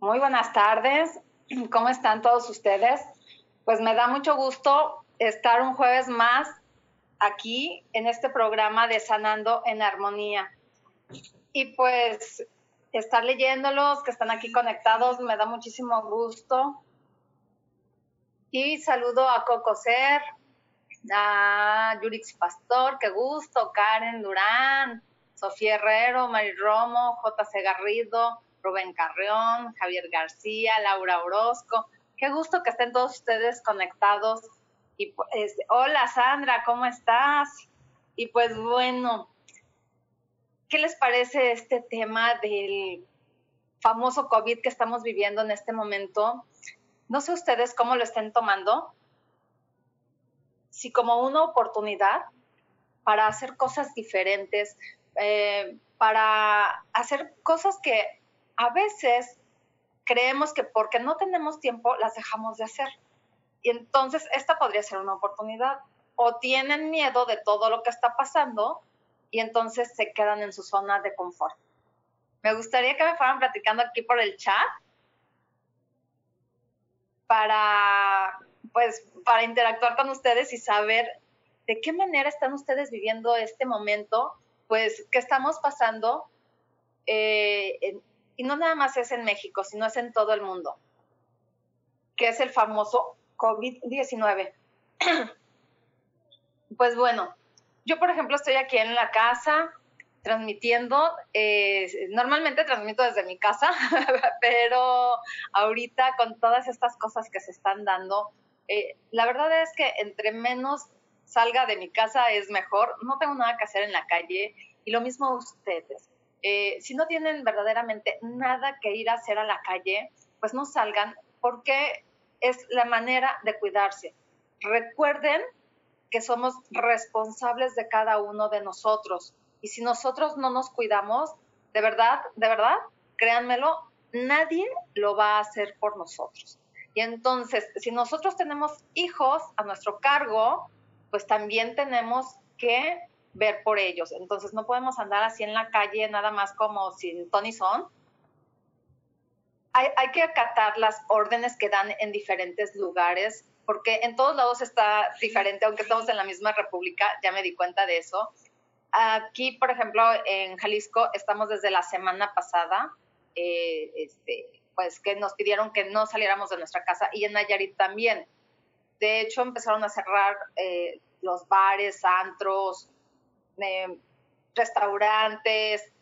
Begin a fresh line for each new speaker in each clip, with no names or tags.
Muy buenas tardes, ¿cómo están todos ustedes? Pues me da mucho gusto estar un jueves más aquí en este programa de Sanando en Armonía. Y pues estar leyéndolos, que están aquí conectados, me da muchísimo gusto. Y saludo a Coco Ser, a Yurix Pastor, qué gusto, Karen Durán, Sofía Herrero, Mari Romo, J.C. Garrido, Rubén Carrión, Javier García, Laura Orozco. Qué gusto que estén todos ustedes conectados. Y pues, hola Sandra, ¿cómo estás? Y pues bueno, ¿qué les parece este tema del famoso COVID que estamos viviendo en este momento? No sé ustedes cómo lo estén tomando. Si como una oportunidad para hacer cosas diferentes, eh, para hacer cosas que a veces creemos que porque no tenemos tiempo las dejamos de hacer. Y entonces esta podría ser una oportunidad. O tienen miedo de todo lo que está pasando y entonces se quedan en su zona de confort. Me gustaría que me fueran platicando aquí por el chat para, pues, para interactuar con ustedes y saber de qué manera están ustedes viviendo este momento, pues, que estamos pasando eh, en, y no nada más es en México, sino es en todo el mundo, que es el famoso COVID-19. pues bueno, yo por ejemplo estoy aquí en la casa transmitiendo, eh, normalmente transmito desde mi casa, pero ahorita con todas estas cosas que se están dando, eh, la verdad es que entre menos salga de mi casa es mejor, no tengo nada que hacer en la calle y lo mismo ustedes. Eh, si no tienen verdaderamente nada que ir a hacer a la calle, pues no salgan porque es la manera de cuidarse. Recuerden que somos responsables de cada uno de nosotros y si nosotros no nos cuidamos, de verdad, de verdad, créanmelo, nadie lo va a hacer por nosotros. Y entonces, si nosotros tenemos hijos a nuestro cargo, pues también tenemos que ver por ellos. Entonces no podemos andar así en la calle nada más como sin Tony son. Hay, hay, que acatar las órdenes que dan en diferentes lugares, porque en todos lados está diferente, aunque estamos en la misma república, ya me di cuenta de eso. Aquí, por ejemplo, en Jalisco, estamos desde la semana pasada, eh, este, pues que nos pidieron que no saliéramos de nuestra casa y en Nayarit también. De hecho, empezaron a cerrar eh, los bares, antros, restaurantes,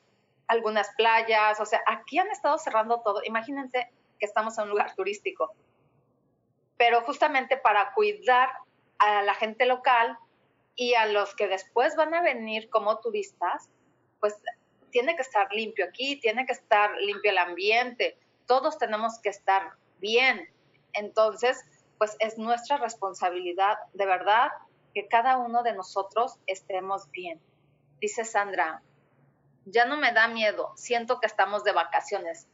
algunas playas, o sea, aquí han estado cerrando todo. Imagínense que estamos en un lugar turístico. Pero justamente para cuidar a la gente local y a los que después van a venir como turistas, pues tiene que estar limpio aquí, tiene que estar limpio el ambiente, todos tenemos que estar bien. Entonces, pues es nuestra responsabilidad, de verdad, que cada uno de nosotros estemos bien. Dice Sandra, ya no me da miedo, siento que estamos de vacaciones.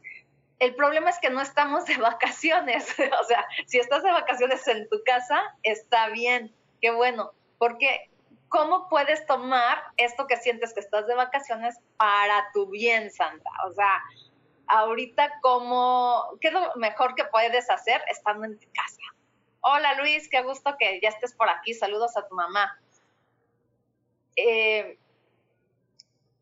El problema es que no estamos de vacaciones, o sea, si estás de vacaciones en tu casa, está bien, qué bueno, porque ¿cómo puedes tomar esto que sientes que estás de vacaciones para tu bien, Sandra? O sea, ahorita, ¿cómo, ¿qué es lo mejor que puedes hacer estando en tu casa? Hola Luis, qué gusto que ya estés por aquí. Saludos a tu mamá. Eh,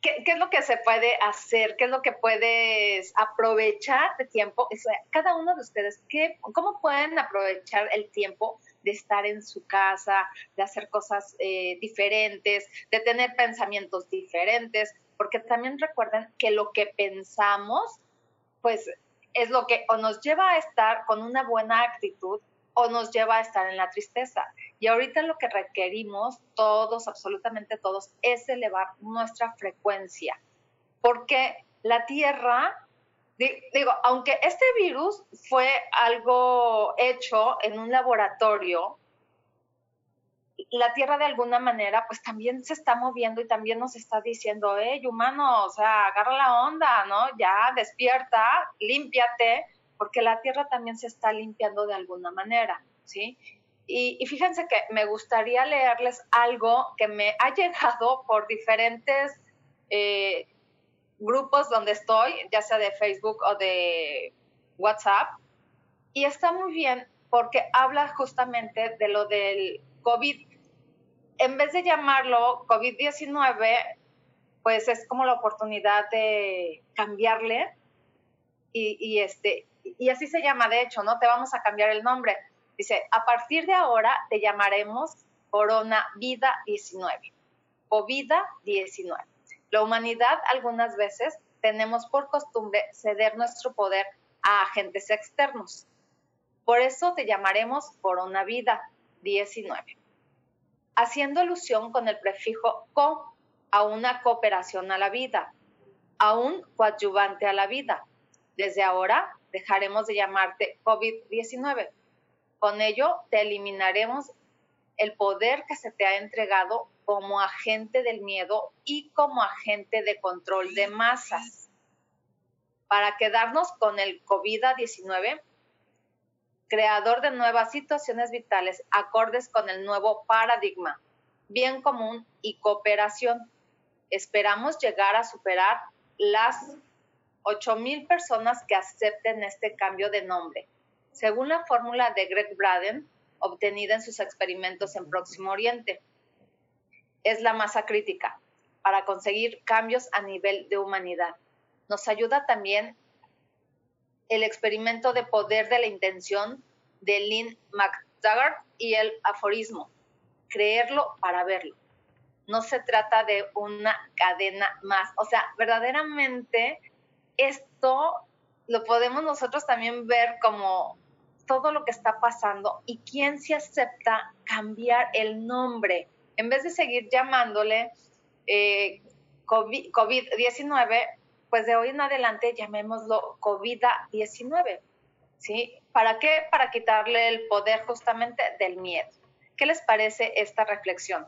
¿qué, es lo que se puede hacer? ¿Qué es lo que puedes aprovechar de tiempo? cada uno de ustedes, ¿qué, ¿cómo pueden aprovechar el tiempo de estar en su casa, de hacer cosas eh, diferentes, de tener pensamientos diferentes? Porque también recuerden que lo que pensamos, pues es lo que nos lleva a estar con una buena actitud o nos lleva a estar en la tristeza. Y ahorita lo que requerimos todos, absolutamente todos, es elevar nuestra frecuencia. Porque la Tierra, digo, aunque este virus fue algo hecho en un laboratorio, la Tierra de alguna manera pues también se está moviendo y también nos está diciendo, hey, humano, o sea, agarra la onda, ¿no? Ya, despierta, límpiate, porque la tierra también se está limpiando de alguna manera, ¿sí? Y, fíjense que me gustaría leerles algo que me ha llegado por diferentes eh, grupos donde estoy, ya sea de Facebook o de WhatsApp, y está muy bien porque habla justamente de lo del COVID. En vez de llamarlo COVID-19, pues es como la oportunidad de cambiarle y, y, este, y así se llama, de hecho, ¿no? Te vamos a cambiar el nombre. Dice, a partir de ahora te llamaremos Corona Vida 19 o Vida 19. La humanidad algunas veces tenemos por costumbre ceder nuestro poder a agentes externos. Por eso te llamaremos Corona Vida 19, haciendo alusión con el prefijo co a una cooperación a la vida, a un coadyuvante a la vida. Desde ahora dejaremos de llamarte COVID-19. Con ello te eliminaremos el poder que se te ha entregado como agente del miedo y como agente de control de masas. Para quedarnos con el COVID-19, creador de nuevas situaciones vitales acordes con el nuevo paradigma, bien común y cooperación. Esperamos llegar a superar las 8.000 personas que acepten este cambio de nombre, según la fórmula de Greg Braden obtenida en sus experimentos en Próximo Oriente. Es la masa crítica para conseguir cambios a nivel de humanidad. Nos ayuda también el experimento de poder de la intención de Lynn McTaggart y el aforismo, creerlo para verlo. No se trata de una cadena más, o sea, verdaderamente esto lo podemos nosotros también ver como todo lo que está pasando y quién se acepta cambiar el nombre. En vez de seguir llamándole eh, COVID-19, pues de hoy en adelante llamémoslo COVID-19. ¿Sí? ¿Para qué? Para quitarle el poder justamente del miedo. ¿Qué les parece esta reflexión?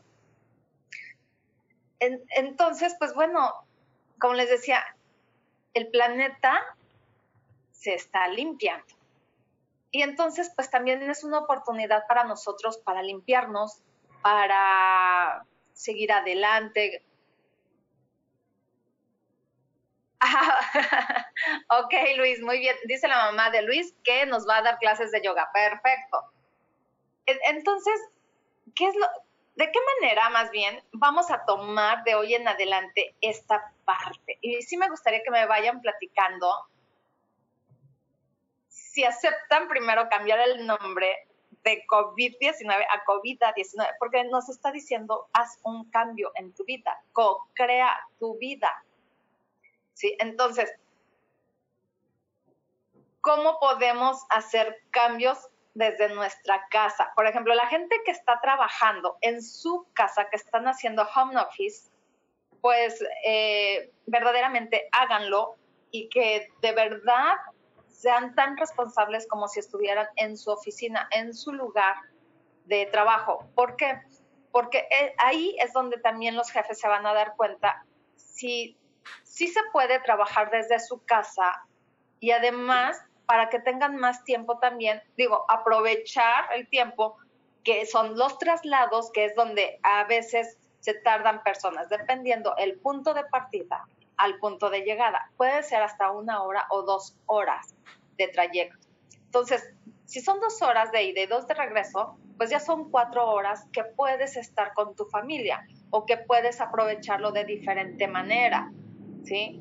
entonces, pues bueno, como les decía, el planeta se está limpiando. Y entonces, pues también es una oportunidad para nosotros para limpiarnos, para seguir adelante. ok, Luis, muy bien. Dice la mamá de Luis que nos va a dar clases de yoga. Perfecto. Entonces, ¿qué es lo, ¿De qué manera, más bien, vamos a tomar de hoy en adelante esta parte? Y sí me gustaría que me vayan platicando si aceptan primero cambiar el nombre de COVID-19 a COVID-19, porque nos está diciendo, haz un cambio en tu vida, co-crea tu vida. ¿Sí? Entonces, ¿cómo podemos hacer cambios desde nuestra casa. Por ejemplo, la gente que está trabajando en su casa, que están haciendo home office, pues eh, verdaderamente háganlo y que de verdad sean tan responsables como si estuvieran en su oficina, en su lugar de trabajo. ¿Por qué? Porque eh, ahí es donde también los jefes se van a dar cuenta si, si se puede trabajar desde su casa y además para que tengan más tiempo también, digo, aprovechar el tiempo que son los traslados, que es donde a veces se tardan personas, dependiendo el punto de partida al punto de llegada. Puede ser hasta una hora o dos horas de trayecto. Entonces, si son dos horas de ida y dos de regreso, pues ya son cuatro horas que puedes estar con tu familia o que puedes aprovecharlo de diferente manera, ¿sí?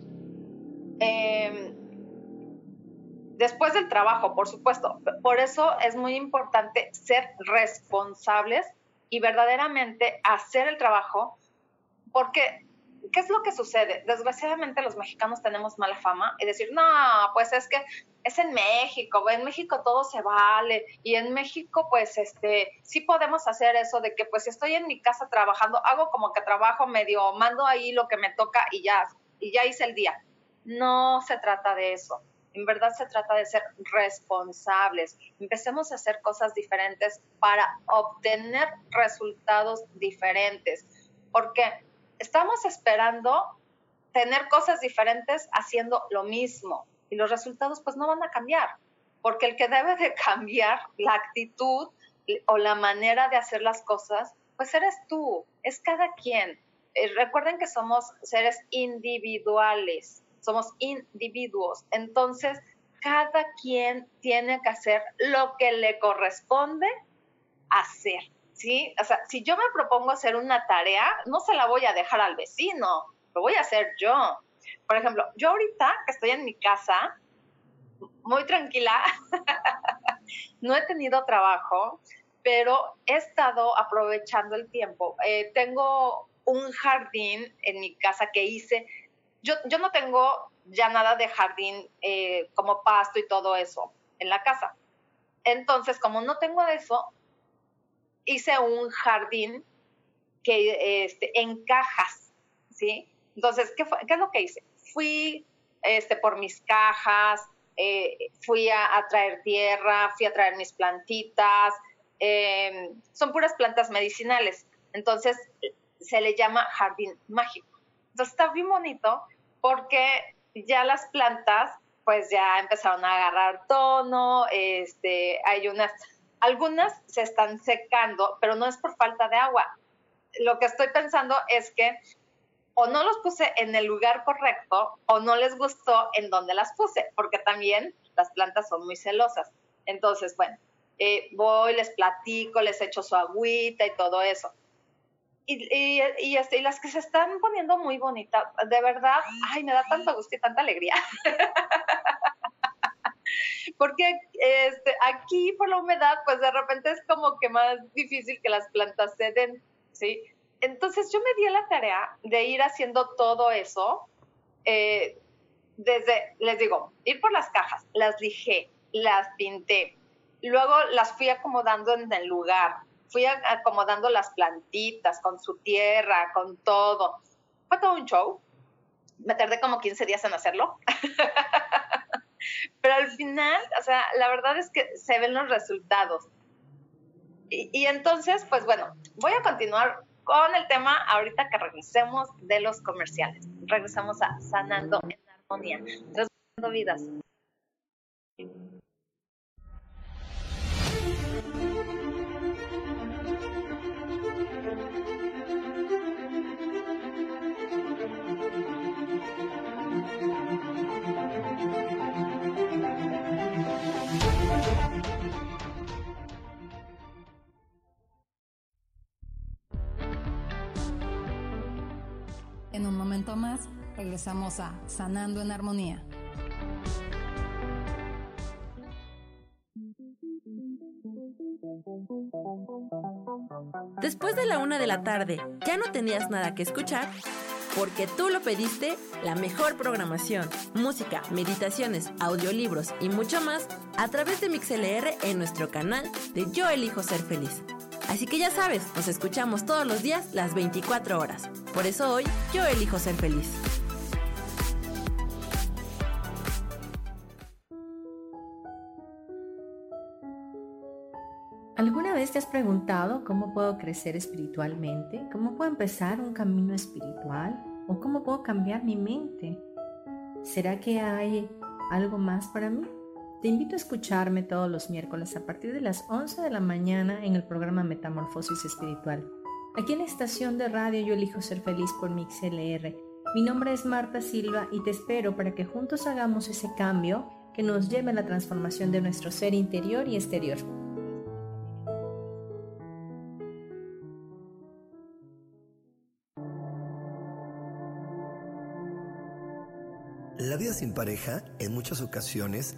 Em, después del trabajo, por supuesto. Por eso es muy importante ser responsables y verdaderamente hacer el trabajo, porque ¿qué es lo que sucede? Desgraciadamente los mexicanos tenemos mala fama y decir, no, pues es que es en México, en México todo se vale y en México pues este sí podemos hacer eso de que pues estoy en mi casa trabajando, hago como que trabajo medio, mando ahí lo que me toca y ya y ya hice el día. No se trata de eso. En verdad se trata de ser responsables. Empecemos a hacer cosas diferentes para obtener resultados diferentes. Porque estamos esperando tener cosas diferentes haciendo lo mismo y los resultados pues no van a cambiar. Porque el que debe de cambiar la actitud o la manera de hacer las cosas, pues eres tú, es cada quien. Eh, recuerden que somos seres individuales somos individuos. Entonces, cada quien tiene que hacer lo que le corresponde hacer, ¿sí? O sea, si yo me propongo hacer una tarea, no se la voy a dejar al vecino, lo voy a hacer yo. Por ejemplo, yo ahorita que estoy en mi casa, muy tranquila, no he tenido trabajo, pero he estado aprovechando el tiempo. Eh, tengo un jardín en mi casa que hice yo, yo no tengo ya nada de jardín eh, como pasto y todo eso en la casa. Entonces, como no tengo eso, hice un jardín que este, en cajas, ¿sí? Entonces, ¿qué, ¿qué es lo que hice? Fui este, por mis cajas, eh, fui a, traer tierra, fui a traer mis plantitas, em, son puras plantas medicinales, entonces se le llama jardín mágico. Entonces está bien bonito porque ya las plantas pues ya empezaron a agarrar tono, este, hay unas, algunas se están secando, pero no es por falta de agua. Lo que estoy pensando es que o no los puse en el lugar correcto o no les gustó en donde las puse, porque también las plantas son muy celosas. Entonces, bueno, eh, voy, les platico, les echo su agüita y todo eso y, y, este, y, las que se están poniendo muy bonitas, de verdad, ay, me da tanto gusto y tanta alegría. Porque este, aquí por la humedad, pues de repente es como que más difícil que las plantas se den, ¿sí? Entonces yo me di la tarea de ir haciendo todo eso, eh, desde, les digo, ir por las cajas, las lijé, las pinté, luego las fui acomodando en el lugar, fui acomodando las plantitas con su tierra, con todo. Fue todo un show. Me tardé como 15 días en hacerlo. Pero al final, o sea, la verdad es que se ven los resultados. Y, y entonces, pues bueno, voy a continuar con el tema ahorita que regresemos de los comerciales. Regresamos a Sanando en Armonía, transformando vidas.
Más, regresamos a Sanando en Armonía.
Después de la una de la tarde, ¿ya no tenías nada que escuchar? porque tú lo pediste, la mejor programación, música, meditaciones, audiolibros y mucho más a través de MixLR en nuestro canal de Yo elijo ser feliz. Así que ya sabes, nos escuchamos todos los días las 24 horas. Por eso hoy yo elijo ser feliz.
¿Alguna vez te has preguntado cómo puedo crecer espiritualmente? ¿Cómo puedo empezar un camino espiritual? ¿O cómo puedo cambiar mi mente? ¿Será que hay algo más para mí? Te invito a escucharme todos los miércoles a partir de las 11 de la mañana en el programa Metamorfosis Espiritual. Aquí en la estación de radio Yo elijo ser feliz por MixLR. Mi nombre es Marta Silva y te espero para que juntos hagamos ese cambio que nos lleve a la transformación de nuestro ser interior y exterior.
La vida sin pareja en muchas ocasiones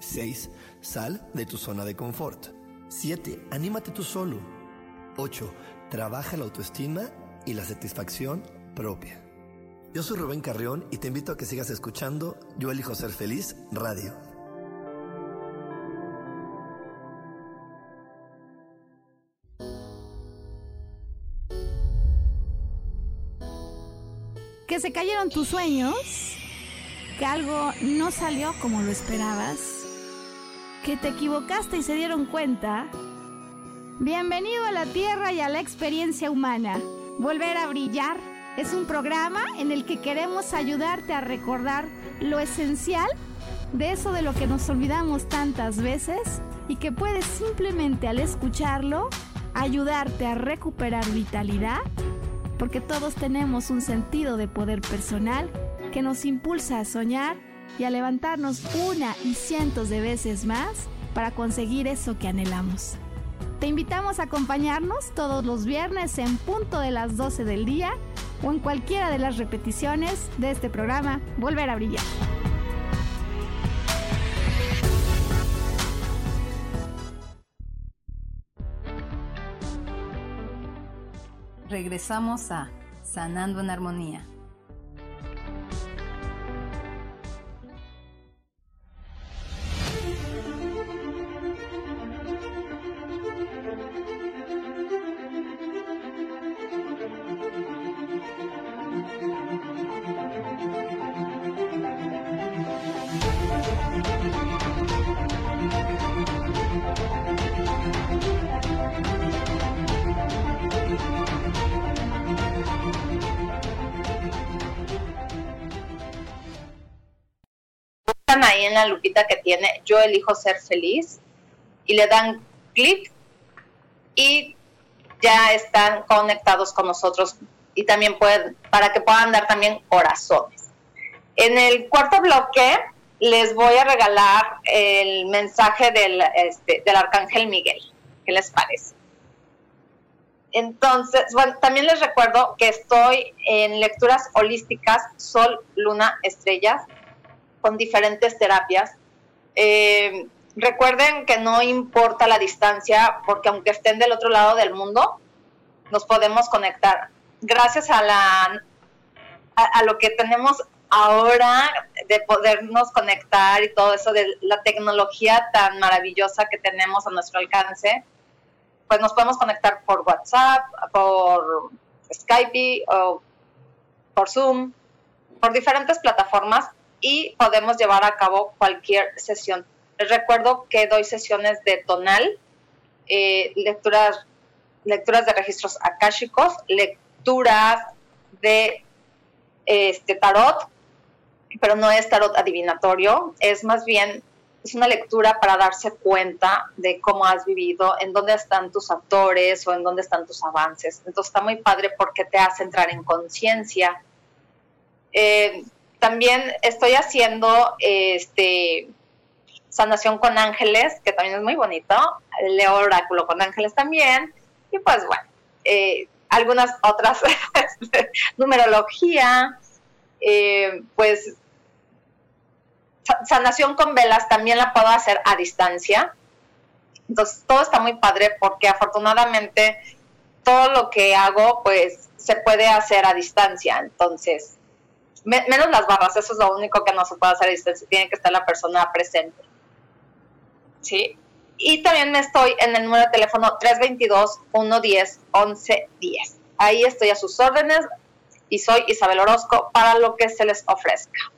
6. Sal de tu zona de confort. 7. Anímate tú solo. 8. Trabaja la autoestima y la satisfacción propia. Yo soy Rubén Carrión y te invito a que sigas escuchando Yo elijo ser feliz radio.
Que se cayeron tus sueños que algo no salió como lo esperabas, que te equivocaste y se dieron cuenta. Bienvenido a la Tierra y a la experiencia humana. Volver a brillar es un programa en el que queremos ayudarte a recordar lo esencial de eso de lo que nos olvidamos tantas veces y que puedes simplemente al escucharlo ayudarte a recuperar vitalidad, porque todos tenemos un sentido de poder personal que nos impulsa a soñar y a levantarnos una y cientos de veces más para conseguir eso que anhelamos. Te invitamos a acompañarnos todos los viernes en punto de las 12 del día o en cualquiera de las repeticiones de este programa Volver a Brillar.
Regresamos a Sanando en Armonía.
Ahí en la lupita que tiene Yo elijo ser feliz y le dan clic y ya están conectados con nosotros y también pueden, para que puedan dar también corazones. En el cuarto bloque les voy a regalar el mensaje del, este, del arcángel Miguel. ¿Qué les parece? Entonces, bueno, también les recuerdo que estoy en lecturas holísticas Sol, Luna, Estrellas con diferentes terapias. Eh, recuerden que no importa la distancia, porque aunque estén del otro lado del mundo, nos podemos conectar. Gracias a la a, lo que tenemos ahora de podernos conectar y todo eso de la tecnología tan maravillosa que tenemos a nuestro alcance, pues nos podemos conectar por WhatsApp, por Skype o por Zoom, por diferentes plataformas y podemos llevar a cabo cualquier sesión. Recuerdo que doy sesiones de tonal, eh, lecturas, lecturas de registros akáshicos, lecturas de este, tarot, pero no es tarot adivinatorio, es más bien es una lectura para darse cuenta de cómo has vivido, en dónde están tus actores o en dónde están tus avances. Entonces está muy padre porque te hace entrar en conciencia. Eh, también estoy haciendo este sanación con ángeles, que también es muy bonito, leo oráculo con ángeles también, y pues bueno, eh, algunas otras, numerología, eh, pues sanación con velas también la puedo hacer a distancia. Entonces, todo está muy padre porque afortunadamente todo lo que hago, pues se puede hacer a distancia. Entonces, menos las barras, eso es lo único que no se puede hacer distancia, tiene que estar la persona presente. ¿Sí? Y también me estoy en el número de teléfono 322-110-1110. Ahí estoy a sus órdenes y soy Isabel Orozco para lo que se les ofrezca.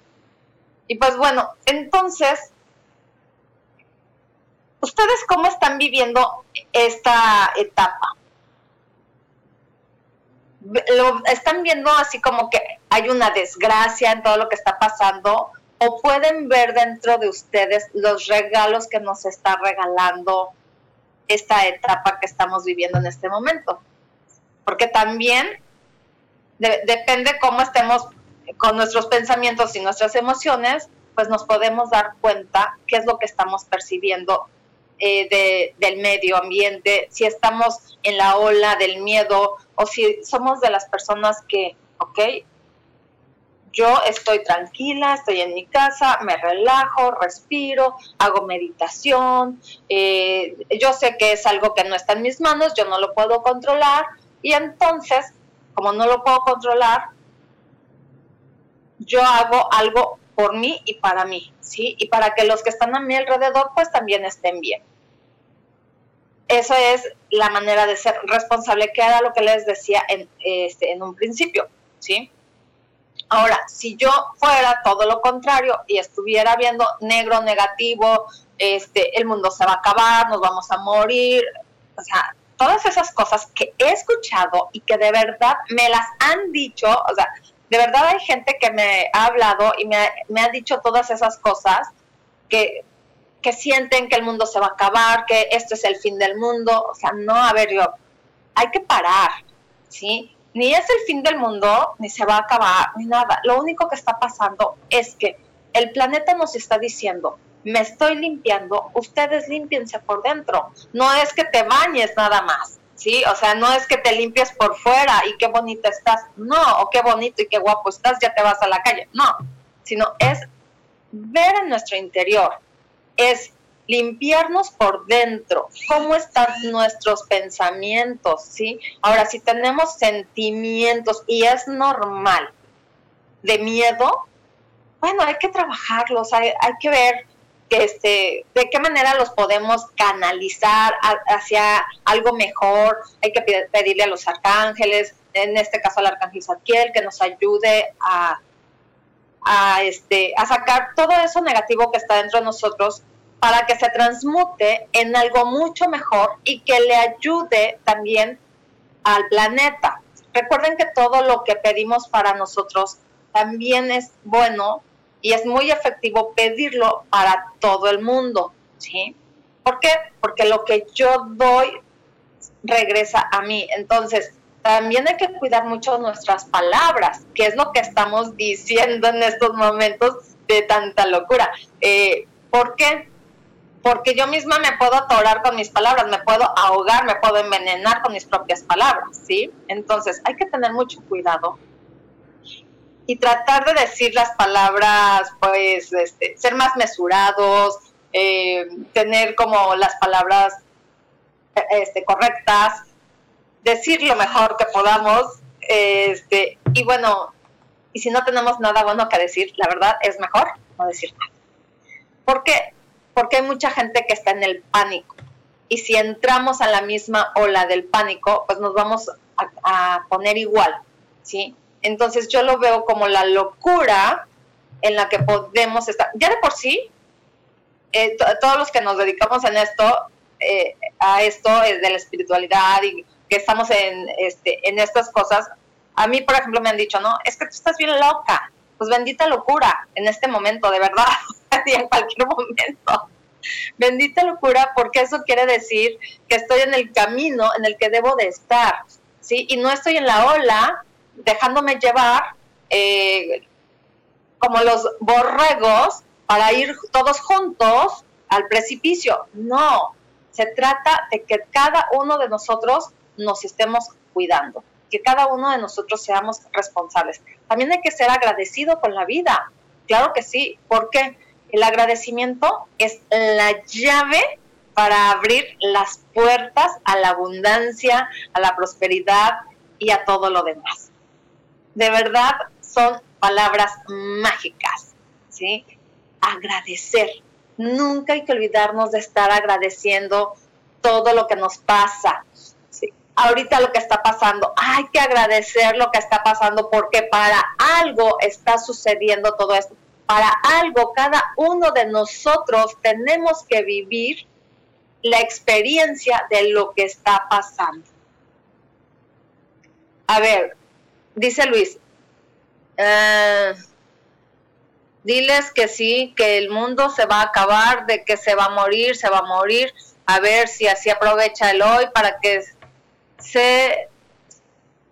Y pues bueno, entonces, ¿ustedes cómo están viviendo esta etapa? ¿Lo están viendo así como que hay una desgracia en todo lo que está pasando? ¿O pueden ver dentro de ustedes los regalos que nos está regalando esta etapa que estamos viviendo en este momento? Porque también depende cómo estemos con nuestros pensamientos y nuestras emociones, pues nos podemos dar cuenta qué es lo que estamos percibiendo eh, del medio ambiente, si estamos en la ola del miedo o si somos de las personas que, ok, yo estoy tranquila, estoy en mi casa, me relajo, respiro, hago meditación, eh, yo sé que es algo que no está en mis manos, yo no lo puedo controlar y entonces, como no lo puedo controlar, yo hago algo por mí y para mí, ¿sí? Y para que los que están a mi alrededor pues también estén bien. Eso es la manera de ser responsable, que era lo que les decía en, este, en un principio, ¿sí? Ahora, si yo fuera todo lo contrario y estuviera viendo negro, negativo, este, el mundo se va a acabar, nos vamos a morir, o sea, todas esas cosas que he escuchado y que de verdad me las han dicho, o sea, de verdad hay gente que me ha hablado y me ha, dicho todas esas cosas que, que sienten que el mundo se va a acabar, que esto es el fin del mundo. O sea, no, a ver, yo, hay que parar, ¿sí? Ni es el fin del mundo, ni se va a acabar, ni nada. Lo único que está pasando es que el planeta nos está diciendo, me estoy limpiando, ustedes límpiense por dentro. No es que te bañes nada más. ¿sí? O sea, no es que te limpies por fuera y qué bonita estás, no, o qué bonito y qué guapo estás, ya te vas a la calle, no, sino es ver en nuestro interior, es limpiarnos por dentro, cómo están nuestros pensamientos, ¿sí? Ahora, si tenemos sentimientos y es normal de miedo, bueno, hay que trabajarlos, hay, hay que ver este, de qué manera los podemos canalizar hacia algo mejor. Hay que pedirle a los arcángeles, en este caso al arcángel Zadkiel, que nos ayude a, a, este, a sacar todo eso negativo que está dentro de nosotros para que se transmute en algo mucho mejor y que le ayude también al planeta. Recuerden que todo lo que pedimos para nosotros también es bueno y es muy efectivo pedirlo para todo el mundo, ¿sí? ¿Por qué? Porque lo que yo doy regresa a mí. Entonces, también hay que cuidar mucho nuestras palabras, que es lo que estamos diciendo en estos momentos de tanta locura. Eh, ¿Por qué? Porque yo misma me puedo atorar con mis palabras, me puedo ahogar, me puedo envenenar con mis propias palabras, ¿sí? Entonces, hay que tener mucho cuidado y tratar de decir las palabras, pues, este, ser más mesurados, eh, tener como las palabras este, correctas, decir lo mejor que podamos, este, y bueno, y si no tenemos nada bueno que decir, la verdad es mejor no decir nada. ¿Por qué? Porque hay mucha gente que está en el pánico. Y si entramos a la misma ola del pánico, pues nos vamos a, poner igual, ¿sí? Entonces yo lo veo como la locura en la que podemos estar. Ya de por sí, eh, todos los que nos dedicamos en esto, eh, a esto de la espiritualidad y que estamos en, este, en estas cosas, a mí, por ejemplo, me han dicho, no, es que tú estás bien loca. Pues bendita locura en este momento, de verdad, en cualquier momento. Bendita locura porque eso quiere decir que estoy en el camino en el que debo de estar, ¿sí? Y no estoy en la ola dejándome llevar eh, como los borregos para ir todos juntos al precipicio. No, se trata de que cada uno de nosotros nos estemos cuidando, que cada uno de nosotros seamos responsables. También hay que ser agradecido con la vida. Claro que sí, porque el agradecimiento es la llave para abrir las puertas a la abundancia, a la prosperidad y a todo lo demás. De verdad son palabras mágicas, ¿sí? Agradecer. Nunca hay que olvidarnos de estar agradeciendo todo lo que nos pasa. ¿sí? Ahorita lo que está pasando, hay que agradecer lo que está pasando porque para algo está sucediendo todo esto. Para algo cada uno de nosotros tenemos que vivir la experiencia de lo que está pasando. A ver, dice Luis, eh, diles que sí, que el mundo se va a acabar, de que se va a morir, se va a morir, a ver si así aprovecha el hoy para que se,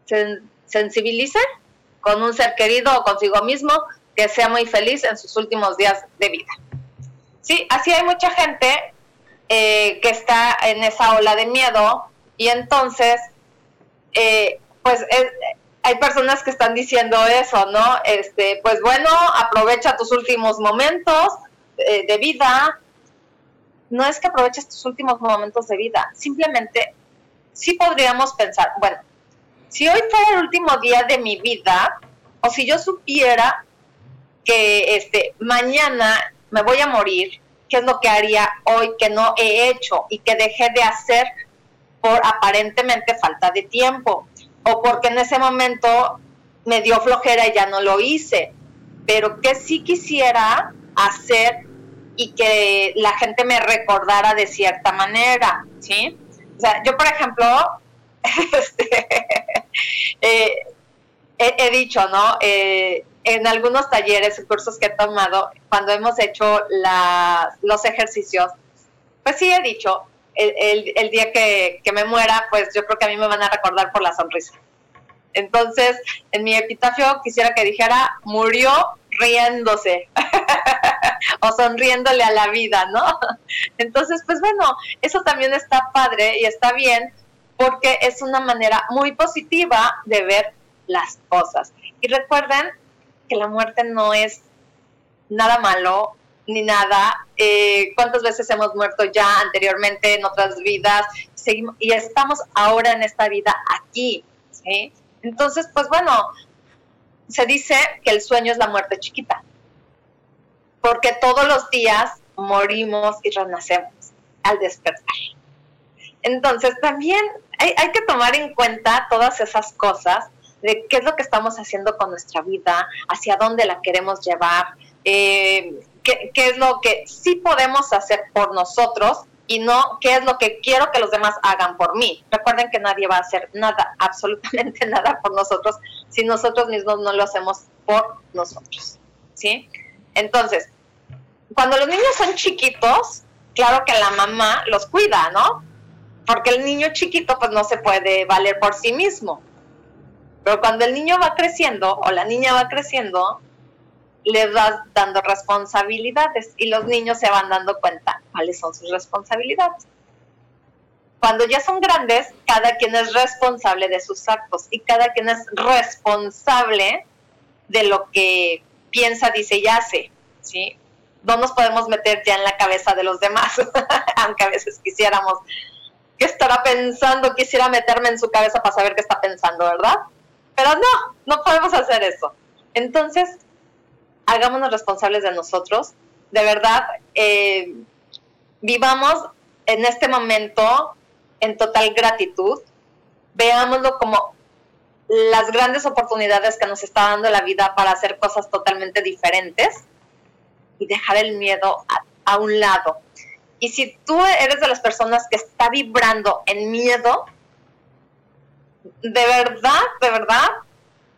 se sensibilice con un ser querido o consigo mismo, que sea muy feliz en sus últimos días de vida. Sí, así hay mucha gente eh, que está en esa ola de miedo y entonces, eh, pues hay personas que están diciendo eso, ¿no? Este, pues bueno, aprovecha tus últimos momentos eh, de vida. No es que aproveches tus últimos momentos de vida, simplemente sí podríamos pensar, bueno, si hoy fuera el último día de mi vida, o si yo supiera que este mañana me voy a morir, qué es lo que haría hoy que no he hecho y que dejé de hacer por aparentemente falta de tiempo o porque en ese momento me dio flojera y ya no lo hice, pero que sí quisiera hacer y que la gente me recordara de cierta manera, ¿sí? O sea, yo por ejemplo, este, eh, he, dicho, ¿no? Eh, en algunos talleres y cursos que he tomado, cuando hemos hecho los ejercicios, pues sí he dicho, el, día que, me muera, pues yo creo que a mí me van a recordar por la sonrisa. Entonces, en mi epitafio quisiera que dijera, murió riéndose o sonriéndole a la vida, ¿no? Entonces, pues bueno, eso también está padre y está bien porque es una manera muy positiva de ver las cosas. Y recuerden que la muerte no es nada malo ni nada. Eh, ¿Cuántas veces hemos muerto ya anteriormente en otras vidas? Seguimos, y estamos ahora en esta vida aquí. ¿sí? Entonces, pues bueno, se dice que el sueño es la muerte chiquita, porque todos los días morimos y renacemos al despertar. Entonces, también hay, hay que tomar en cuenta todas esas cosas de qué es lo que estamos haciendo con nuestra vida, hacia dónde la queremos llevar, eh, qué, es lo que sí podemos hacer por nosotros y no qué es lo que quiero que los demás hagan por mí. Recuerden que nadie va a hacer nada, absolutamente nada por nosotros si nosotros mismos no lo hacemos por nosotros. ¿Sí? Entonces, cuando los niños son chiquitos, claro que la mamá los cuida, ¿no? Porque el niño chiquito pues no se puede valer por sí mismo. Pero cuando el niño va creciendo o la niña va creciendo, le vas dando responsabilidades y los niños se van dando cuenta cuáles son sus responsabilidades. Cuando ya son grandes, cada quien es responsable de sus actos y cada quien es responsable de lo que piensa, dice y hace, ¿sí? No nos podemos meter ya en la cabeza de los demás, aunque a veces quisiéramos qué estará pensando, quisiera meterme en su cabeza para saber qué está pensando, ¿verdad? Pero no, no podemos hacer eso. Entonces, hagámonos responsables de nosotros. De verdad, eh, vivamos en este momento en total gratitud. Veámoslo como las grandes oportunidades que nos está dando la vida para hacer cosas totalmente diferentes y dejar el miedo a, a un lado. Y si tú eres de las personas que está vibrando en miedo, de verdad, de verdad,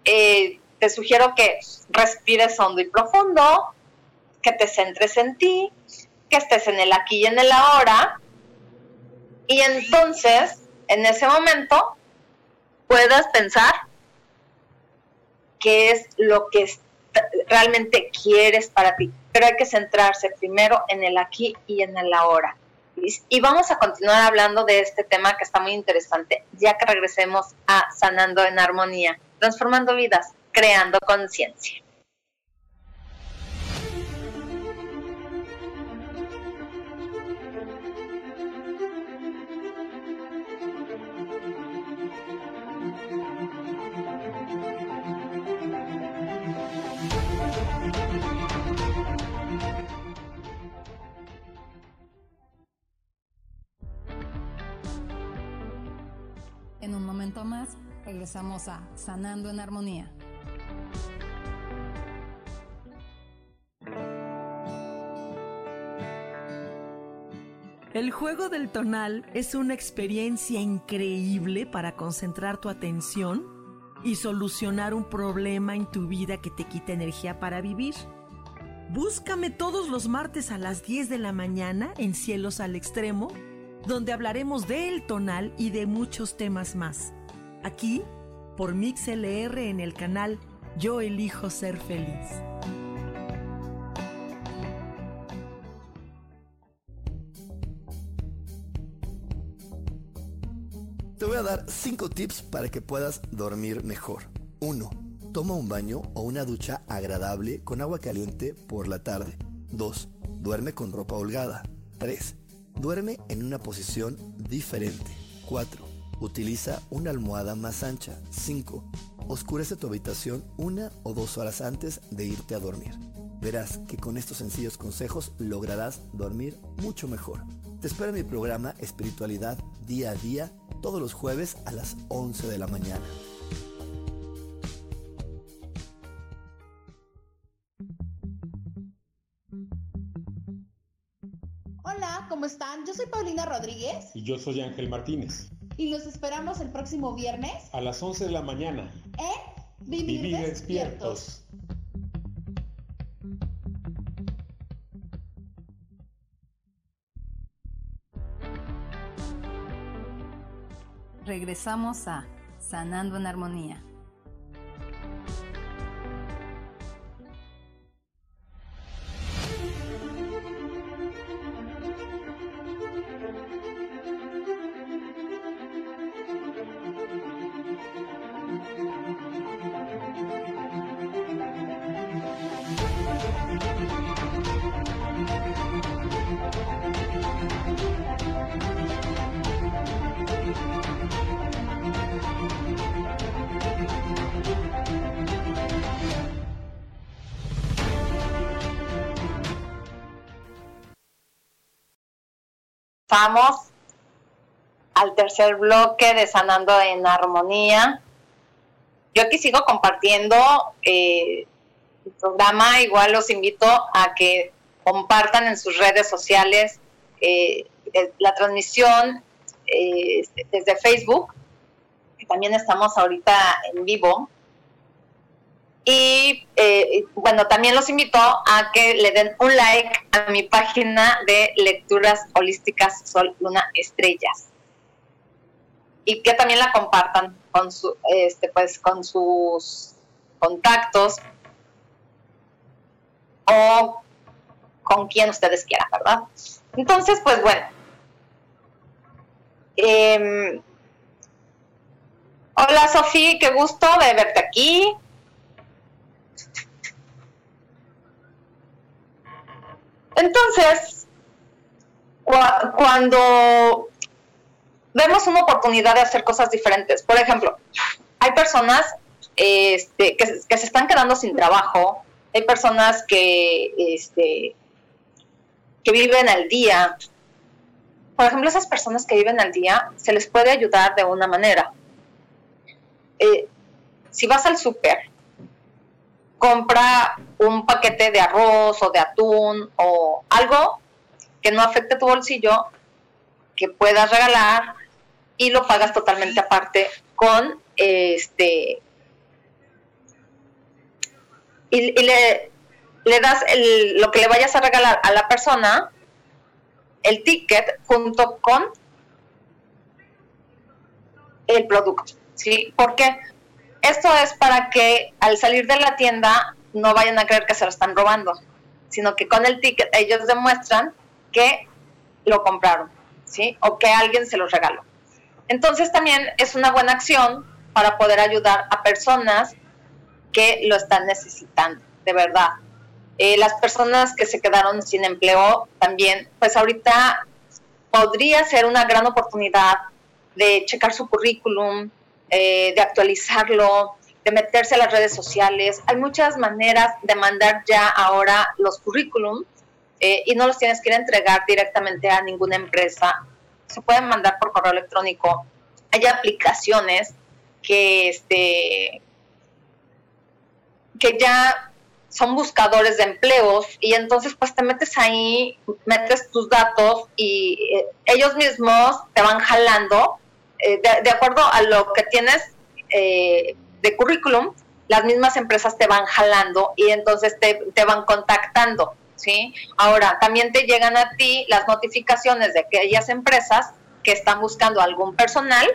eh, te sugiero que respires hondo y profundo, que te centres en ti, que estés en el aquí y en el ahora, y entonces, en ese momento, puedas pensar qué es lo que realmente quieres para ti. Pero hay que centrarse primero en el aquí y en el ahora. Y vamos a continuar hablando de este tema que está muy interesante, ya que regresemos a Sanando en Armonía, transformando vidas, creando conciencia.
Regresamos a Sanando en Armonía.
El juego del tonal es una experiencia increíble para concentrar tu atención y solucionar un problema en tu vida que te quita energía para vivir. Búscame todos los martes a las 10 de la mañana en Cielos al Extremo, donde hablaremos del tonal y de muchos temas más aquí por MixLR en el canal Yo elijo ser feliz.
Te voy a dar 5 tips para que puedas dormir mejor. 1. Toma un baño o una ducha agradable con agua caliente por la tarde. 2. Duerme con ropa holgada. 3. Duerme en una posición diferente. 4 Utiliza una almohada más ancha. 5. Oscurece tu habitación una o dos horas antes de irte a dormir. Verás que con estos sencillos consejos lograrás dormir mucho mejor. Te espero en mi programa Espiritualidad Día a Día todos los jueves a las 11 de la mañana.
Hola, ¿cómo están? Yo soy Paulina Rodríguez.
Y yo soy Ángel Martínez
y los esperamos el próximo viernes
a las 11 de la mañana
en Vivir, despiertos.
Regresamos a Sanando en Armonía.
Vamos al tercer bloque de Sanando en Armonía. Yo aquí sigo compartiendo eh, el programa, igual los invito a que compartan en sus redes sociales eh, la transmisión eh, desde Facebook, que también estamos ahorita en vivo. Y eh, bueno, también los invito a que le den un like a mi página de lecturas holísticas Sol, Luna, Estrellas. Y que también la compartan con, su, este, pues, con sus contactos o con quien ustedes quieran, ¿verdad? Entonces, pues bueno. Em, hola Sofía, qué gusto de verte aquí. Entonces, cuando vemos una oportunidad de hacer cosas diferentes, por ejemplo, hay personas este, que, se están quedando sin trabajo, hay personas que, este, que viven al día. Por ejemplo, esas personas que viven al día se les puede ayudar de una manera. Eh, si vas al súper compra un paquete de arroz o de atún o algo que no afecte tu bolsillo, que puedas regalar y lo pagas totalmente aparte con este y, le, le, das el, lo que le vayas a regalar a la persona, el ticket junto con el producto, ¿sí? ¿Por qué? Esto es para que al salir de la tienda no vayan a creer que se lo están robando, sino que con el ticket ellos demuestran que lo compraron, ¿sí? O que alguien se los regaló. Entonces también es una buena acción para poder ayudar a personas que lo están necesitando, de verdad. Eh, las personas que se quedaron sin empleo también, pues ahorita podría ser una gran oportunidad de checar su currículum, eh, de actualizarlo, de meterse a las redes sociales. Hay muchas maneras de mandar ya ahora los currículum eh, y no los tienes que ir a entregar directamente a ninguna empresa. Se pueden mandar por correo electrónico. Hay aplicaciones que, este, que ya son buscadores de empleos y entonces pues te metes ahí, metes tus datos y eh, ellos mismos te van jalando eh, de, acuerdo a lo que tienes eh, de currículum, las mismas empresas te van jalando y entonces te, te van contactando, ¿sí? Ahora, también te llegan a ti las notificaciones de aquellas empresas que están buscando algún personal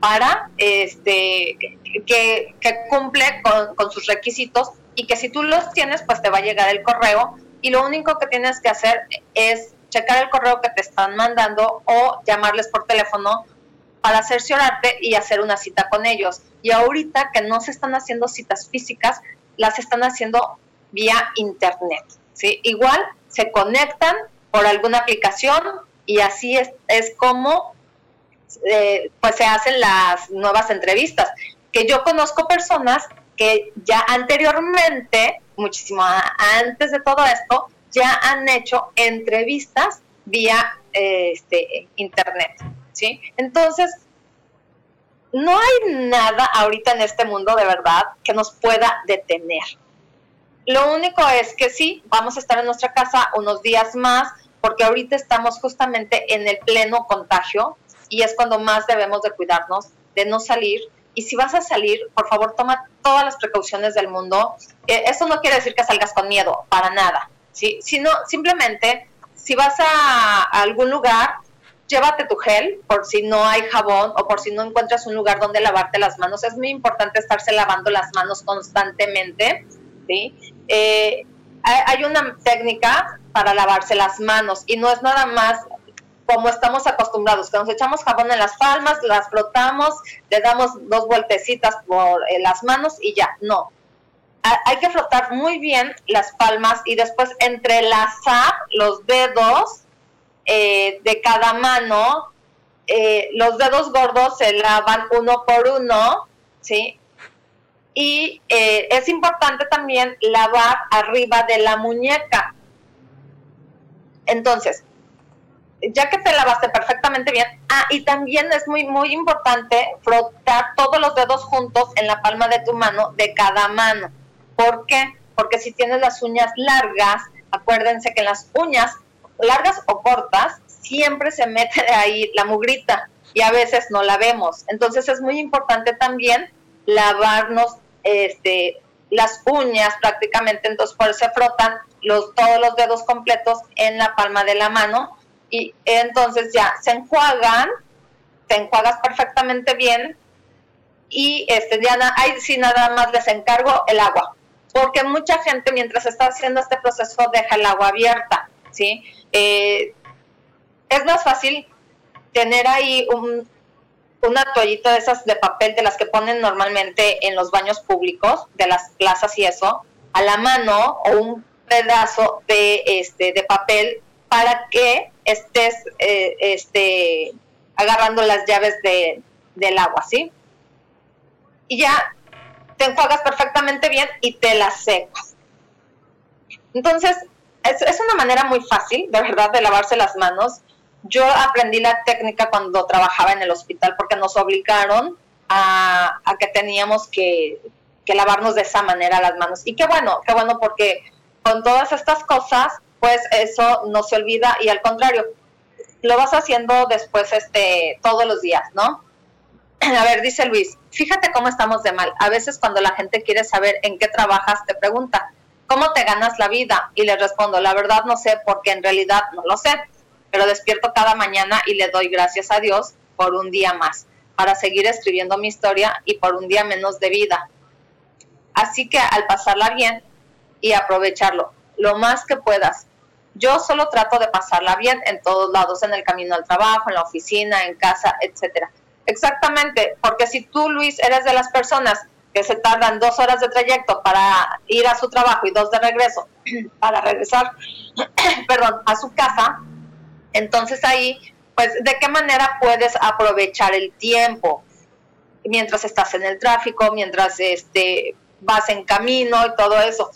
para este que, que cumple con, con, sus requisitos y que si tú los tienes, pues te va a llegar el correo y lo único que tienes que hacer es checar el correo que te están mandando o llamarles por teléfono para cerciorarte y hacer una cita con ellos. Y ahorita que no se están haciendo citas físicas, las están haciendo vía internet. ¿sí? Igual se conectan por alguna aplicación y así es, es como eh, pues se hacen las nuevas entrevistas. Que yo conozco personas que ya anteriormente, muchísimo antes de todo esto, ya han hecho entrevistas vía este, internet, Entonces, no hay nada ahorita en este mundo de verdad que nos pueda detener. Lo único es que sí, vamos a estar en nuestra casa unos días más, porque ahorita estamos justamente en el pleno contagio y es cuando más debemos de cuidarnos, de no salir y si vas a salir, por favor, toma todas las precauciones del mundo. Eh, eso no quiere decir que salgas con miedo, para nada. Sino simplemente, si vas a, algún lugar, llévate tu gel por si no hay jabón o por si no encuentras un lugar donde lavarte las manos. Es muy importante estarse lavando las manos constantemente, ¿sí? Eh, hay una técnica para lavarse las manos y no es nada más como estamos acostumbrados, que nos echamos jabón en las palmas, las frotamos, le damos dos vueltecitas por eh, las manos y ya, no. hay que frotar muy bien las palmas y después entrelazar los dedos eh, de cada mano. Eh, los dedos gordos se lavan uno por uno, ¿sí? Y es importante también lavar arriba de la muñeca. Entonces, ya que te lavaste perfectamente bien, ah, y también es muy, muy importante frotar todos los dedos juntos en la palma de tu mano, de cada mano. ¿Por qué? Porque si tienes las uñas largas, acuérdense que las uñas, largas o cortas, siempre se mete de ahí la mugrita y a veces no la vemos. Entonces es muy importante también lavarnos este, las uñas prácticamente, entonces por se frotan los, todos los dedos completos en la palma de la mano y entonces ya se enjuagan, te enjuagas perfectamente bien y este ya ahí sí nada más les encargo el agua, porque mucha gente mientras está haciendo este proceso deja el agua abierta, ¿sí? Eh, es más fácil tener ahí un, una toallita de esas de papel de las que ponen normalmente en los baños públicos, de las plazas y eso, a la mano o un pedazo de este de papel para que estés eh, este, agarrando las llaves de, del agua, ¿sí? Y ya te enjuagas perfectamente bien y te las secas. Entonces, es, es, una manera muy fácil, de verdad, de lavarse las manos. Yo aprendí la técnica cuando trabajaba en el hospital porque nos obligaron a, a que teníamos que, que lavarnos de esa manera las manos. Y qué bueno, qué bueno porque con todas estas cosas pues eso no se olvida y al contrario, lo vas haciendo después este todos los días, ¿no? A ver, dice Luis, fíjate cómo estamos de mal. A veces cuando la gente quiere saber en qué trabajas, te pregunta, ¿cómo te ganas la vida? Y le respondo, la verdad no sé porque en realidad no lo sé, pero despierto cada mañana y le doy gracias a Dios por un día más, para seguir escribiendo mi historia y por un día menos de vida. Así que al pasarla bien, y aprovecharlo lo más que puedas. Yo solo trato de pasarla bien en todos lados, en el camino al trabajo, en la oficina, en casa, etcétera. Exactamente, porque si tú, Luis, eres de las personas que se tardan dos horas de trayecto para ir a su trabajo y dos de regreso para regresar, perdón, a su casa, entonces ahí, pues, ¿de qué manera puedes aprovechar el tiempo? Mientras estás en el tráfico, mientras este, vas en camino y todo eso.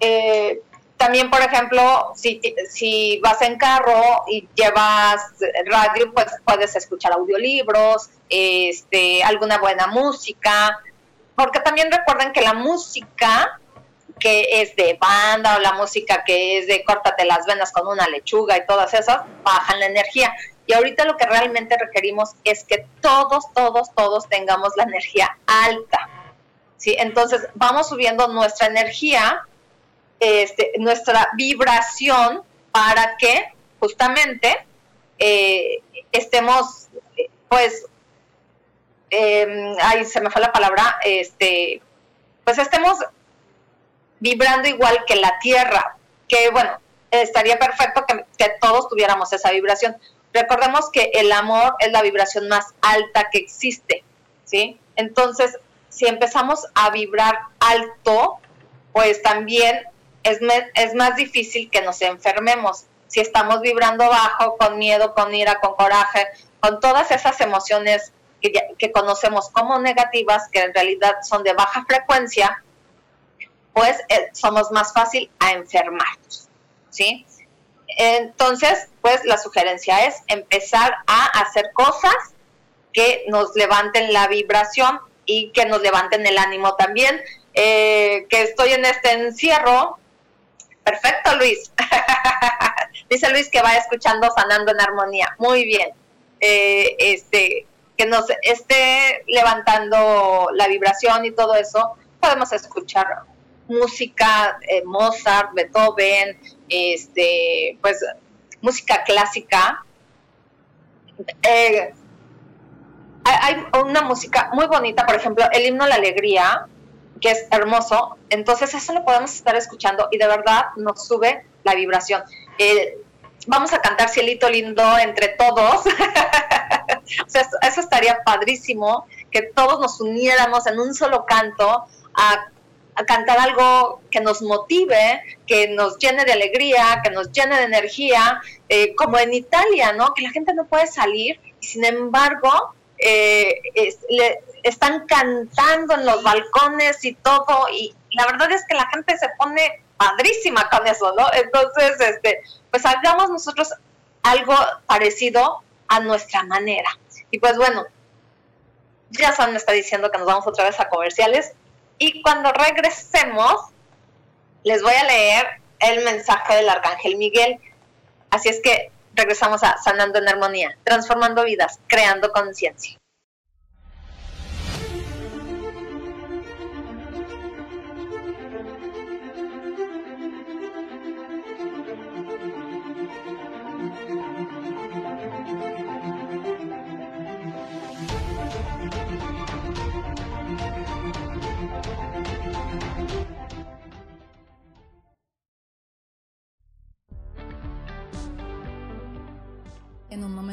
Eh, también, por ejemplo, si, si vas en carro y llevas radio, pues puedes escuchar audiolibros, este, alguna buena música, porque también recuerden que la música que es de banda o la música que es de córtate las venas con una lechuga y todas esas, bajan la energía. Y ahorita lo que realmente requerimos es que todos, todos, todos tengamos la energía alta. ¿sí? Entonces vamos subiendo nuestra energía, este, nuestra vibración para que justamente eh, estemos, pues, eh, ay, se me fue la palabra, este, pues estemos vibrando igual que la Tierra, que bueno, estaría perfecto que, todos tuviéramos esa vibración. Recordemos que el amor es la vibración más alta que existe, ¿sí? Entonces, si empezamos a vibrar alto, pues también es, es más difícil que nos enfermemos. Si estamos vibrando bajo, con miedo, con ira, con coraje, con todas esas emociones que, conocemos como negativas, que en realidad son de baja frecuencia, pues eh, somos más fácil a enfermarnos, ¿sí? Entonces, pues la sugerencia es empezar a hacer cosas que nos levanten la vibración y que nos levanten el ánimo también. Eh, que estoy en este encierro. Perfecto, Luis. Dice Luis que va escuchando Sanando en Armonía. Muy bien. Eh, este, que nos esté levantando la vibración y todo eso, podemos escuchar música, eh, Mozart, Beethoven, este, pues música clásica. Eh, hay una música muy bonita, por ejemplo, el himno La Alegría, que es hermoso, entonces eso lo podemos estar escuchando y de verdad nos sube la vibración. Eh, vamos a cantar Cielito Lindo entre todos. o sea, eso estaría padrísimo, que todos nos uniéramos en un solo canto a, cantar algo que nos motive, que nos llene de alegría, que nos llene de energía, eh, como en Italia, ¿no? Que la gente no puede salir y sin embargo eh, están cantando en los balcones y todo y la verdad es que la gente se pone padrísima con eso, ¿no? Entonces, este, pues hagamos nosotros algo parecido a nuestra manera. Y pues bueno, ya San me está diciendo que nos vamos otra vez a comerciales y cuando regresemos les voy a leer el mensaje del Arcángel Miguel. Así es que regresamos a Sanando en Armonía, transformando vidas, creando conciencia.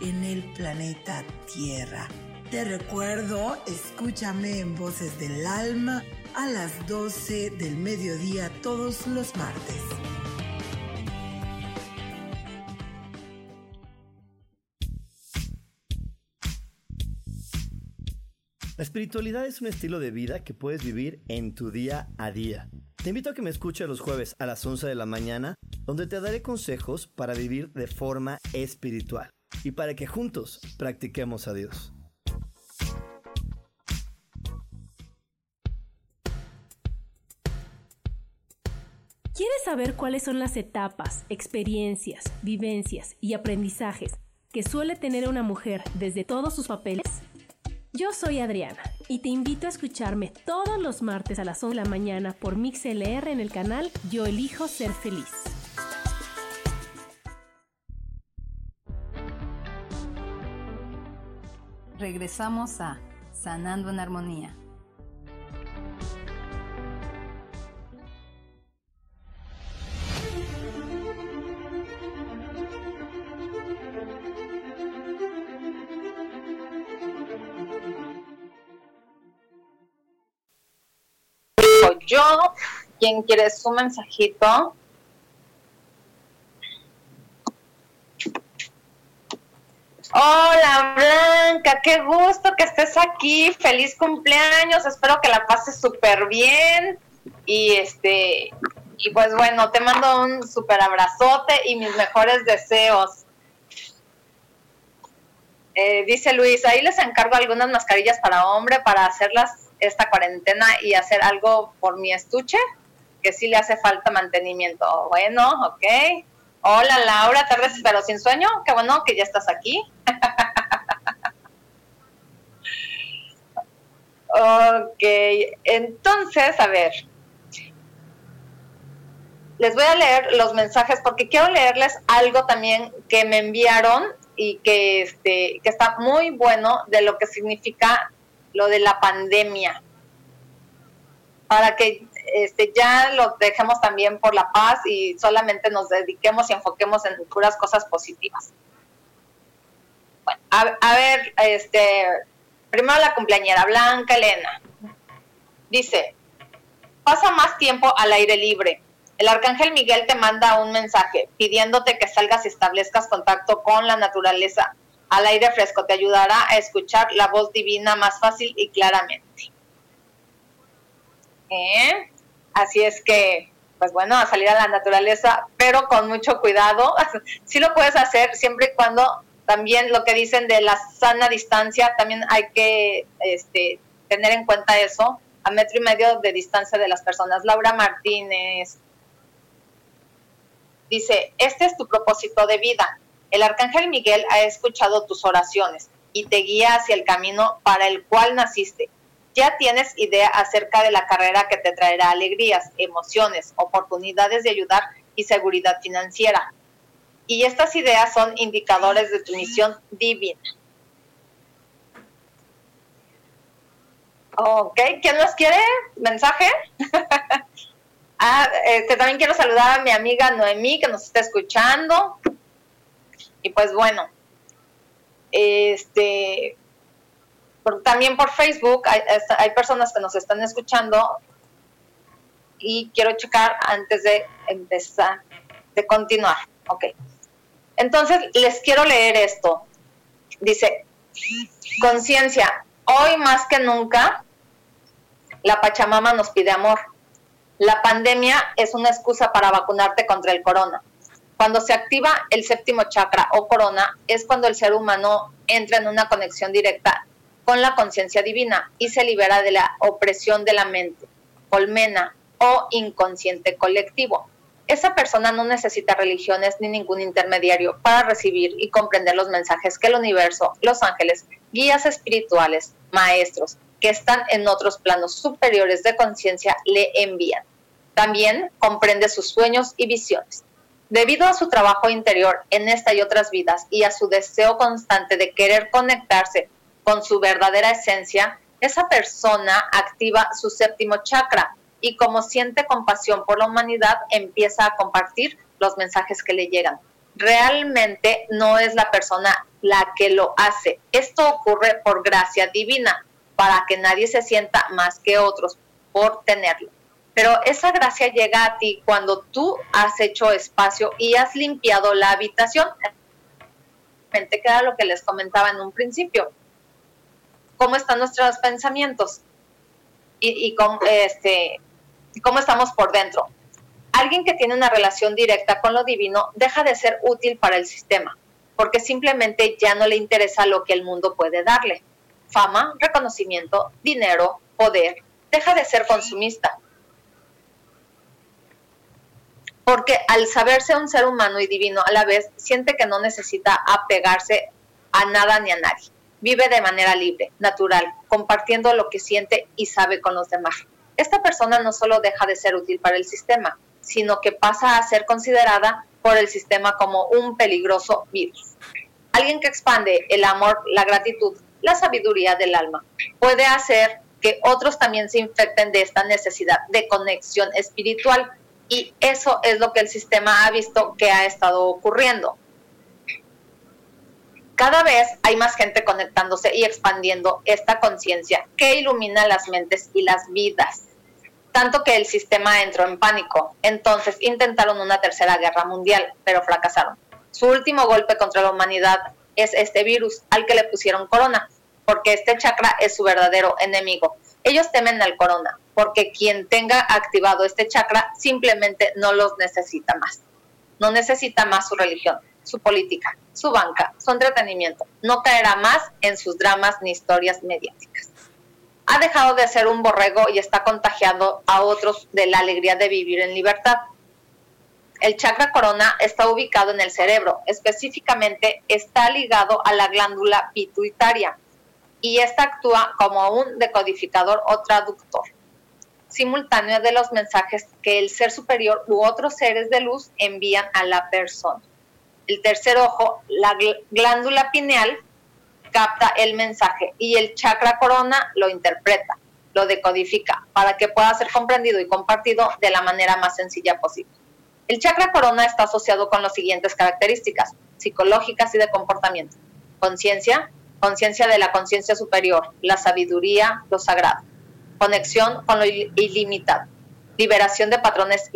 en el planeta Tierra. Te recuerdo, escúchame en Voces del Alma a las 12 del mediodía todos los martes.
La espiritualidad es un estilo de vida que puedes vivir en tu día a día. Te invito a que me escuches los jueves a las 11 de la mañana, donde te daré consejos para vivir de forma espiritual y para que juntos practiquemos a Dios.
¿Quieres saber cuáles son las etapas, experiencias, vivencias y aprendizajes que suele tener una mujer desde todos sus papeles? Yo soy Adriana y te invito a escucharme todos los martes a las 11 de la mañana por MixLR en el canal Yo elijo ser feliz.
Regresamos a Sanando en Armonía.
yo. ¿Quién quiere su mensajito? Hola Blanca, qué gusto que estés aquí. Feliz cumpleaños. Espero que la pases súper bien. Y este, y pues bueno, te mando un súper abrazote y mis mejores deseos. Eh, dice Luis, ahí les encargo algunas mascarillas para hombre para hacerlas esta cuarentena y hacer algo por mi estuche, que sí le hace falta mantenimiento. Bueno, ok. Hola Laura, tardes pero sin sueño. Qué bueno que ya estás aquí. ok, entonces, a ver. Les voy a leer los mensajes porque quiero leerles algo también que me enviaron y que, este, que está muy bueno de lo que significa lo de la pandemia, para que este, ya lo dejemos también por la paz y solamente nos dediquemos y enfoquemos en puras cosas positivas. Bueno, a, ver, este, primero la cumpleañera Blanca Elena. Dice, pasa más tiempo al aire libre. El arcángel Miguel te manda un mensaje pidiéndote que salgas y establezcas contacto con la naturaleza al aire fresco te ayudará a escuchar la voz divina más fácil y claramente. ¿Eh? Así es que, pues bueno, a salir a la naturaleza, pero con mucho cuidado. sí lo puedes hacer siempre y cuando también lo que dicen de la sana distancia, también hay que este, tener en cuenta eso, a metro y medio de distancia de las personas. Laura Martínez dice, este es tu propósito de vida el arcángel Miguel ha escuchado tus oraciones y te guía hacia el camino para el cual naciste. Ya tienes idea acerca de la carrera que te traerá alegrías, emociones, oportunidades de ayudar y seguridad financiera. Y estas ideas son indicadores de tu misión divina. Ok, ¿quién nos quiere? ¿Mensaje? ah, este, también quiero saludar a mi amiga Noemí que nos está escuchando. Y pues bueno, este, también por Facebook hay, personas que nos están escuchando y quiero checar antes de empezar, de continuar. Ok. Entonces, les quiero leer esto. Dice, conciencia, hoy más que nunca, la Pachamama nos pide amor. La pandemia es una excusa para vacunarte contra el corona. Cuando se activa el séptimo chakra o corona es cuando el ser humano entra en una conexión directa con la conciencia divina y se libera de la opresión de la mente, colmena o inconsciente colectivo. Esa persona no necesita religiones ni ningún intermediario para recibir y comprender los mensajes que el universo, los ángeles, guías espirituales, maestros, que están en otros planos superiores de conciencia, le envían. También comprende sus sueños y visiones. Debido a su trabajo interior en esta y otras vidas y a su deseo constante de querer conectarse con su verdadera esencia, esa persona activa su séptimo chakra y como siente compasión por la humanidad, empieza a compartir los mensajes que le llegan. Realmente no es la persona la que lo hace. Esto ocurre por gracia divina, para que nadie se sienta más que otros por tenerlo. Pero esa gracia llega a ti cuando tú has hecho espacio y has limpiado la habitación. Que era lo que les comentaba en un principio. ¿Cómo están nuestros pensamientos? Y, cómo, este, cómo estamos por dentro. Alguien que tiene una relación directa con lo divino deja de ser útil para el sistema, porque simplemente ya no le interesa lo que el mundo puede darle. Fama, reconocimiento, dinero, poder, deja de ser consumista. Porque al saberse un ser humano y divino a la vez, siente que no necesita apegarse a nada ni a nadie. Vive de manera libre, natural, compartiendo lo que siente y sabe con los demás. Esta persona no solo deja de ser útil para el sistema, sino que pasa a ser considerada por el sistema como un peligroso virus. Alguien que expande el amor, la gratitud, la sabiduría del alma, puede hacer que otros también se infecten de esta necesidad de conexión espiritual. Y eso es lo que el sistema ha visto que ha estado ocurriendo. Cada vez hay más gente conectándose y expandiendo esta conciencia que ilumina las mentes y las vidas. Tanto que el sistema entró en pánico. Entonces intentaron una tercera guerra mundial, pero fracasaron. Su último golpe contra la humanidad es este virus al que le pusieron corona, porque este chakra es su verdadero enemigo. Ellos temen al corona, porque quien tenga activado este chakra simplemente no los necesita más. No necesita más su religión, su política, su banca, su entretenimiento. No caerá más en sus dramas ni historias mediáticas. Ha dejado de ser un borrego y está contagiando a otros de la alegría de vivir en libertad. El chakra corona está ubicado en el cerebro, específicamente está ligado a la glándula pituitaria, y esta actúa como un decodificador o traductor simultáneo de los mensajes que el ser superior u otros seres de luz envían a la persona. El tercer ojo, la glándula pineal, capta el mensaje y el chakra corona lo interpreta, lo decodifica para que pueda ser comprendido y compartido de la manera más sencilla posible. El chakra corona está asociado con las siguientes características psicológicas y de comportamiento. Conciencia, conciencia de la conciencia superior, la sabiduría, lo sagrado, conexión con lo ilimitado, liberación de patrones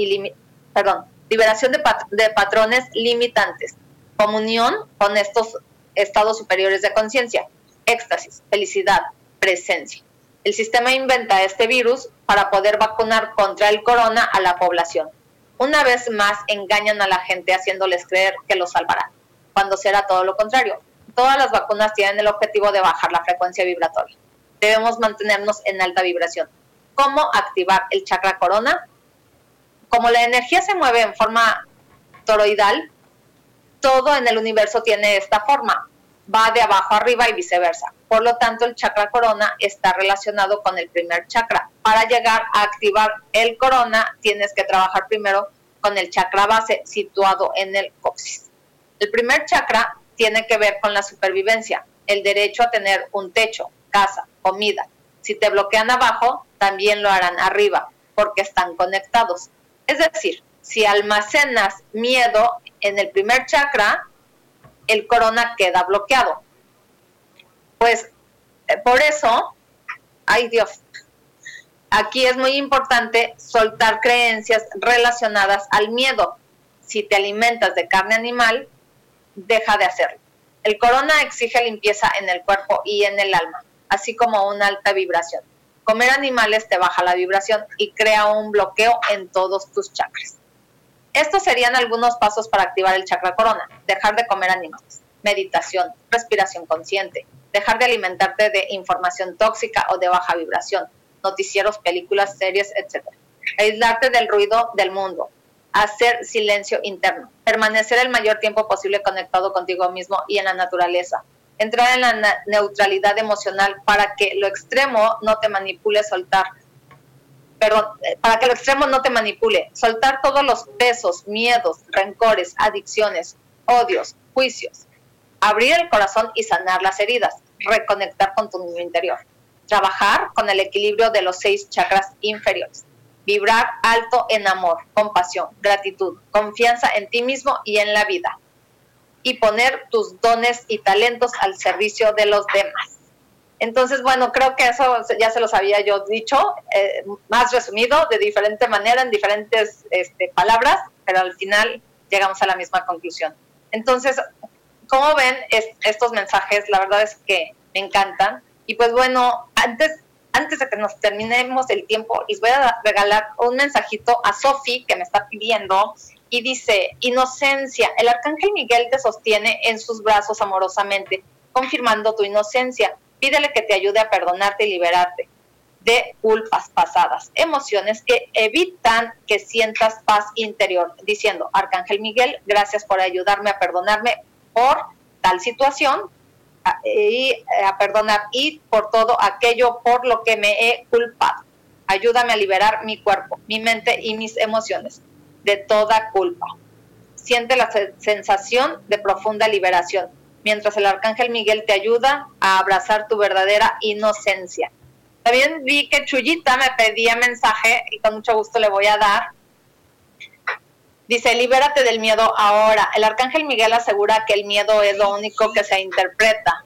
perdón, liberación de, de patrones limitantes, comunión con estos estados superiores de conciencia, éxtasis, felicidad, presencia. El sistema inventa este virus para poder vacunar contra el corona a la población. Una vez más engañan a la gente haciéndoles creer que lo salvarán, cuando será todo lo contrario todas las vacunas tienen el objetivo de bajar la frecuencia vibratoria. Debemos mantenernos en alta vibración. ¿Cómo activar el chakra corona? Como la energía se mueve en forma toroidal, todo en el universo tiene esta forma, va de abajo arriba y viceversa. Por lo tanto, el chakra corona está relacionado con el primer chakra. Para llegar a activar el corona, tienes que trabajar primero con el chakra base situado en el coxis. El primer chakra tiene que ver con la supervivencia, el derecho a tener un techo, casa, comida. Si te bloquean abajo, también lo harán arriba, porque están conectados. Es decir, si almacenas miedo en el primer chakra, el corona queda bloqueado. Pues eh, por eso, ay Dios, aquí es muy importante soltar creencias relacionadas al miedo. Si te alimentas de carne animal, deja de hacerlo. El corona exige limpieza en el cuerpo y en el alma, así como una alta vibración. Comer animales te baja la vibración y crea un bloqueo en todos tus chakras. Estos serían algunos pasos para activar el chakra corona. Dejar de comer animales, meditación, respiración consciente, dejar de alimentarte de información tóxica o de baja vibración, noticieros, películas, series, etc. Aislarte del ruido del mundo, hacer silencio interno, permanecer el mayor tiempo posible conectado contigo mismo y en la naturaleza, entrar en la neutralidad emocional para que lo extremo no te manipule soltar. Perdón, eh, para que el extremo no te manipule, soltar todos los pesos, miedos, rencores, adicciones, odios, juicios, abrir el corazón y sanar las heridas, reconectar con tu niño interior, trabajar con el equilibrio de los seis chakras inferiores, vibrar alto en amor, compasión, gratitud, confianza en ti mismo y en la vida, y poner tus dones y talentos al servicio de los demás. Entonces, bueno, creo que eso ya se los había yo dicho, eh, más resumido, de diferente manera, en diferentes este, palabras, pero al final llegamos a la misma conclusión. Entonces, como ven estos mensajes? La verdad es que me encantan. Y pues bueno, antes, antes de que nos terminemos el tiempo, les voy a regalar un mensajito a Sofi que me está pidiendo y dice, inocencia, el arcángel Miguel te sostiene en sus brazos amorosamente, confirmando tu inocencia. Pídele que te ayude a perdonarte y liberarte de culpas pasadas, emociones que evitan que sientas paz interior, diciendo, Arcángel Miguel, gracias por ayudarme a perdonarme por tal situación y eh, a perdonar y por todo aquello por lo que me he culpado. Ayúdame a liberar mi cuerpo, mi mente y mis emociones de toda culpa. Siente la sensación de profunda liberación mientras el arcángel Miguel te ayuda a abrazar tu verdadera inocencia. También vi que Chuyita me pedía mensaje y con mucho gusto le voy a dar. Dice, libérate del miedo ahora. El arcángel Miguel asegura que el miedo es lo único que se interpreta,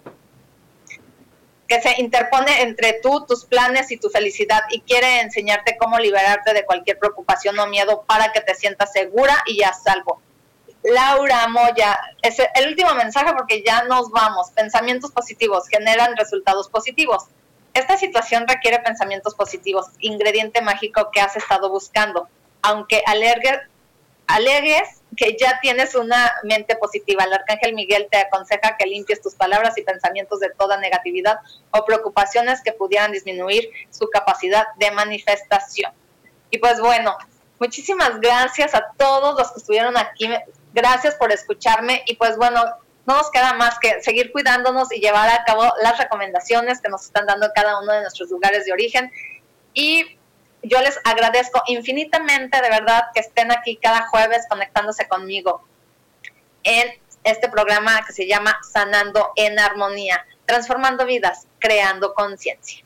que se interpone entre tú, tus planes y tu felicidad y quiere enseñarte cómo liberarte de cualquier preocupación o miedo para que te sientas segura y a salvo. Laura Moya, es el último mensaje porque ya nos vamos. Pensamientos positivos generan resultados positivos. Esta situación requiere pensamientos positivos, ingrediente mágico que has estado buscando. Aunque alegues, alegues que ya tienes una mente positiva, el arcángel Miguel te aconseja que limpies tus palabras y pensamientos de toda negatividad o preocupaciones que pudieran disminuir su capacidad de manifestación. Y pues bueno, muchísimas gracias a todos los que estuvieron aquí Gracias por escucharme y pues bueno, no nos queda más que seguir cuidándonos y llevar a cabo las recomendaciones que nos están dando cada uno de nuestros lugares de origen. Y yo les agradezco infinitamente, de verdad, que estén aquí cada jueves conectándose conmigo en este programa que se llama Sanando en Armonía, transformando vidas, creando conciencia.